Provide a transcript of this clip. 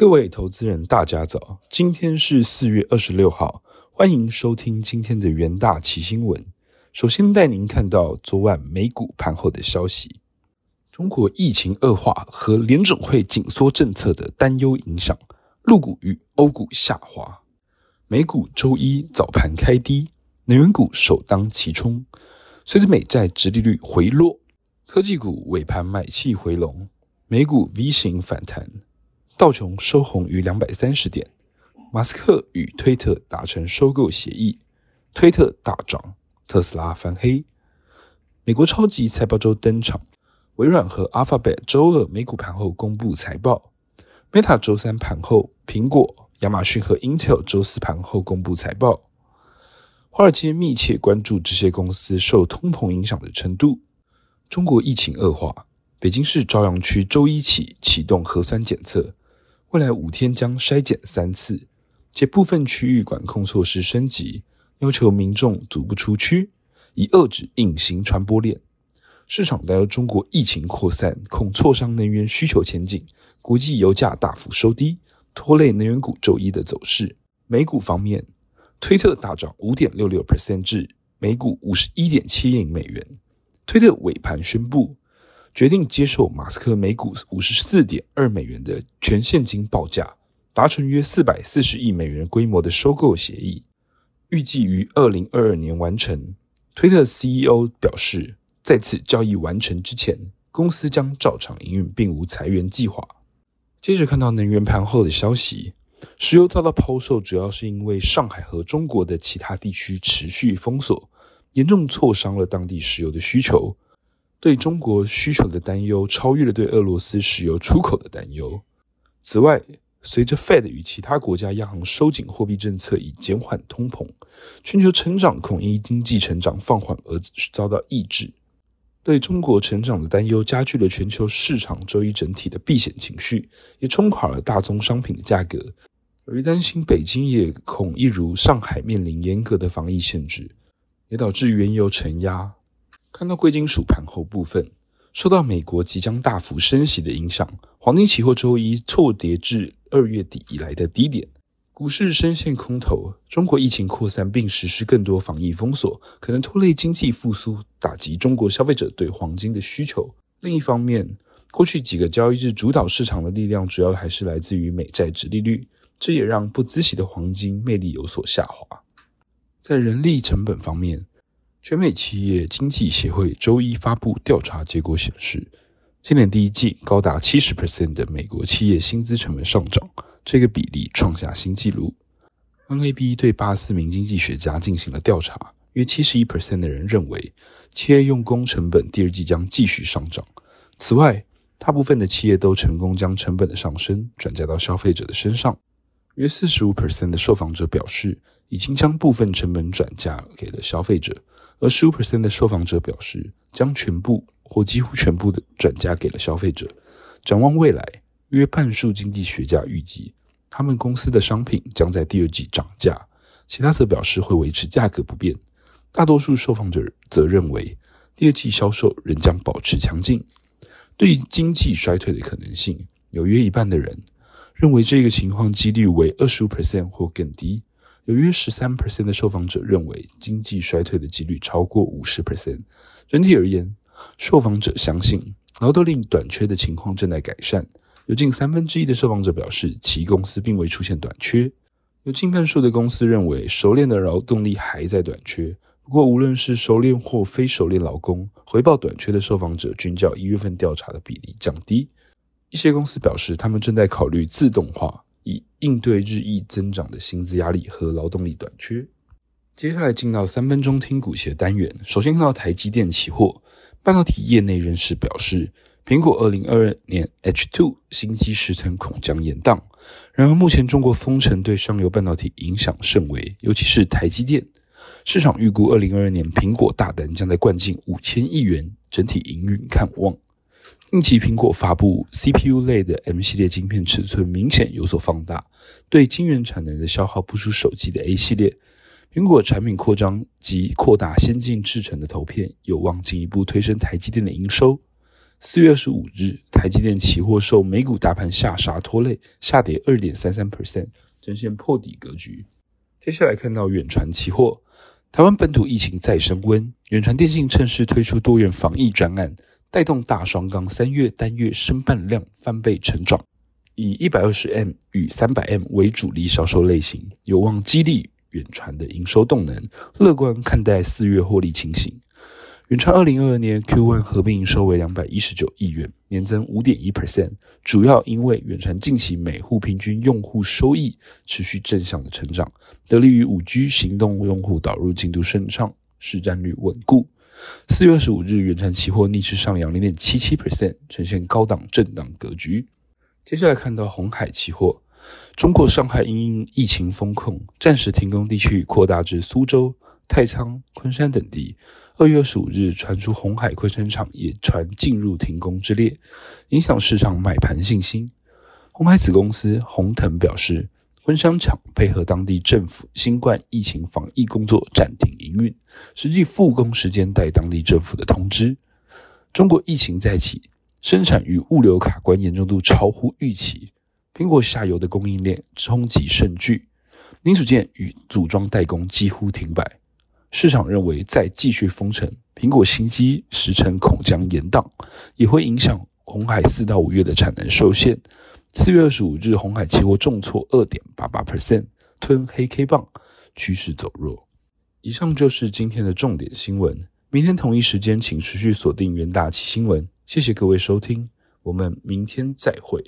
各位投资人，大家早！今天是四月二十六号，欢迎收听今天的元大奇新闻。首先带您看到昨晚美股盘后的消息：中国疫情恶化和联准会紧缩政策的担忧影响，陆股与欧股下滑。美股周一早盘开低，能源股首当其冲。随着美债直利率回落，科技股尾盘买气回笼，美股 V 型反弹。道琼收红于两百三十点，马斯克与推特达成收购协议，推特大涨，特斯拉翻黑。美国超级财报周登场，微软和 Alphabet 周二美股盘后公布财报，Meta 周三盘后，苹果、亚马逊和 Intel 周四盘后公布财报。华尔街密切关注这些公司受通膨影响的程度。中国疫情恶化，北京市朝阳区周一起启动核酸检测。未来五天将筛检三次，且部分区域管控措施升级，要求民众足不出区，以遏制隐形传播链。市场担忧中国疫情扩散，恐挫伤能源需求前景。国际油价大幅收低，拖累能源股周一的走势。美股方面，推特大涨五点六六 percent 至每股五十一点七亿美元。推特尾盘宣布。决定接受马斯克每股五十四点二美元的全现金报价，达成约四百四十亿美元规模的收购协议，预计于二零二二年完成。推特 CEO 表示，在此交易完成之前，公司将照常营运，并无裁员计划。接着看到能源盘后的消息，石油遭到抛售，主要是因为上海和中国的其他地区持续封锁，严重挫伤了当地石油的需求。对中国需求的担忧超越了对俄罗斯石油出口的担忧。此外，随着 Fed 与其他国家央行收紧货币政策以减缓通膨，全球成长恐因经济成长放缓而遭到抑制。对中国成长的担忧加剧了全球市场周一整体的避险情绪，也冲垮了大宗商品的价格。由于担心北京也恐一如上海面临严格的防疫限制，也导致原油承压。看到贵金属盘后部分，受到美国即将大幅升息的影响，黄金期货周一错跌至二月底以来的低点，股市深陷空头。中国疫情扩散并实施更多防疫封锁，可能拖累经济复苏，打击中国消费者对黄金的需求。另一方面，过去几个交易日主导市场的力量主要还是来自于美债值利率，这也让不孳息的黄金魅力有所下滑。在人力成本方面，全美企业经济协会周一发布调查结果显示，今年第一季高达七十 percent 的美国企业薪资成本上涨，这个比例创下新纪录。NAB 对八四名经济学家进行了调查，约七十一 percent 的人认为企业用工成本第二季将继续上涨。此外，大部分的企业都成功将成本的上升转嫁到消费者的身上。约四十五 percent 的受访者表示，已经将部分成本转嫁给了消费者。而十五 percent 的受访者表示，将全部或几乎全部的转嫁给了消费者。展望未来，约半数经济学家预计，他们公司的商品将在第二季涨价，其他则表示会维持价格不变。大多数受访者则认为，第二季销售仍将保持强劲。对于经济衰退的可能性，有约一半的人认为这个情况几率为二十五 percent 或更低。有约十三 percent 的受访者认为经济衰退的几率超过五十 percent。整体而言，受访者相信劳动力短缺的情况正在改善。有近三分之一的受访者表示其公司并未出现短缺。有近半数的公司认为熟练的劳动力还在短缺。不过，无论是熟练或非熟练劳工，回报短缺的受访者均较一月份调查的比例降低。一些公司表示，他们正在考虑自动化。以应对日益增长的薪资压力和劳动力短缺。接下来进到三分钟听股协单元。首先看到台积电期货，半导体业内人士表示，苹果二零二二年 H2 新机时程恐将延宕。然而，目前中国封城对上游半导体影响甚微，尤其是台积电。市场预估二零二二年苹果大单将在灌进五千亿元，整体营运看望。近期苹果发布 CPU 类的 M 系列晶片尺寸明显有所放大，对晶圆产能的消耗不输手机的 A 系列。苹果产品扩张及扩大先进制程的投片，有望进一步推升台积电的营收。四月二十五日，台积电期货受美股大盘下杀拖累，下跌二点三三 percent，呈现破底格局。接下来看到远传期货，台湾本土疫情再升温，远传电信趁势推出多元防疫专案，带动大双缸三月单月申办量翻倍成长，以一百二十 M 与三百 M 为主力销售类型，有望激励远传的营收动能，乐观看待四月获利情形。远传二零二二年 Q1 合并营收为两百一十九亿元，年增五点一 percent，主要因为远传近期每户平均用户收益持续正向的成长，得力于五 G 行动用户导入进度顺畅，市占率稳固。四月二十五日，远产期货逆势上扬零点七七 percent，呈现高档震荡格局。接下来看到红海期货，中国上海因疫情封控，暂时停工地区扩大至苏州、太仓、昆山等地。二月二十五日传出红海昆山厂也传进入停工之列，影响市场买盘信心。红海子公司红腾表示，昆山厂配合当地政府新冠疫情防疫工作暂停营运，实际复工时间待当地政府的通知。中国疫情再起，生产与物流卡关严重度超乎预期，苹果下游的供应链冲击甚巨，零组件与组装代工几乎停摆。市场认为，再继续封城，苹果新机时程恐将延宕，也会影响红海四到五月的产能受限。四月二十五日，红海期货重挫二点八八 percent，吞黑 K 棒，趋势走弱。以上就是今天的重点新闻。明天同一时间，请持续锁定元大旗新闻。谢谢各位收听，我们明天再会。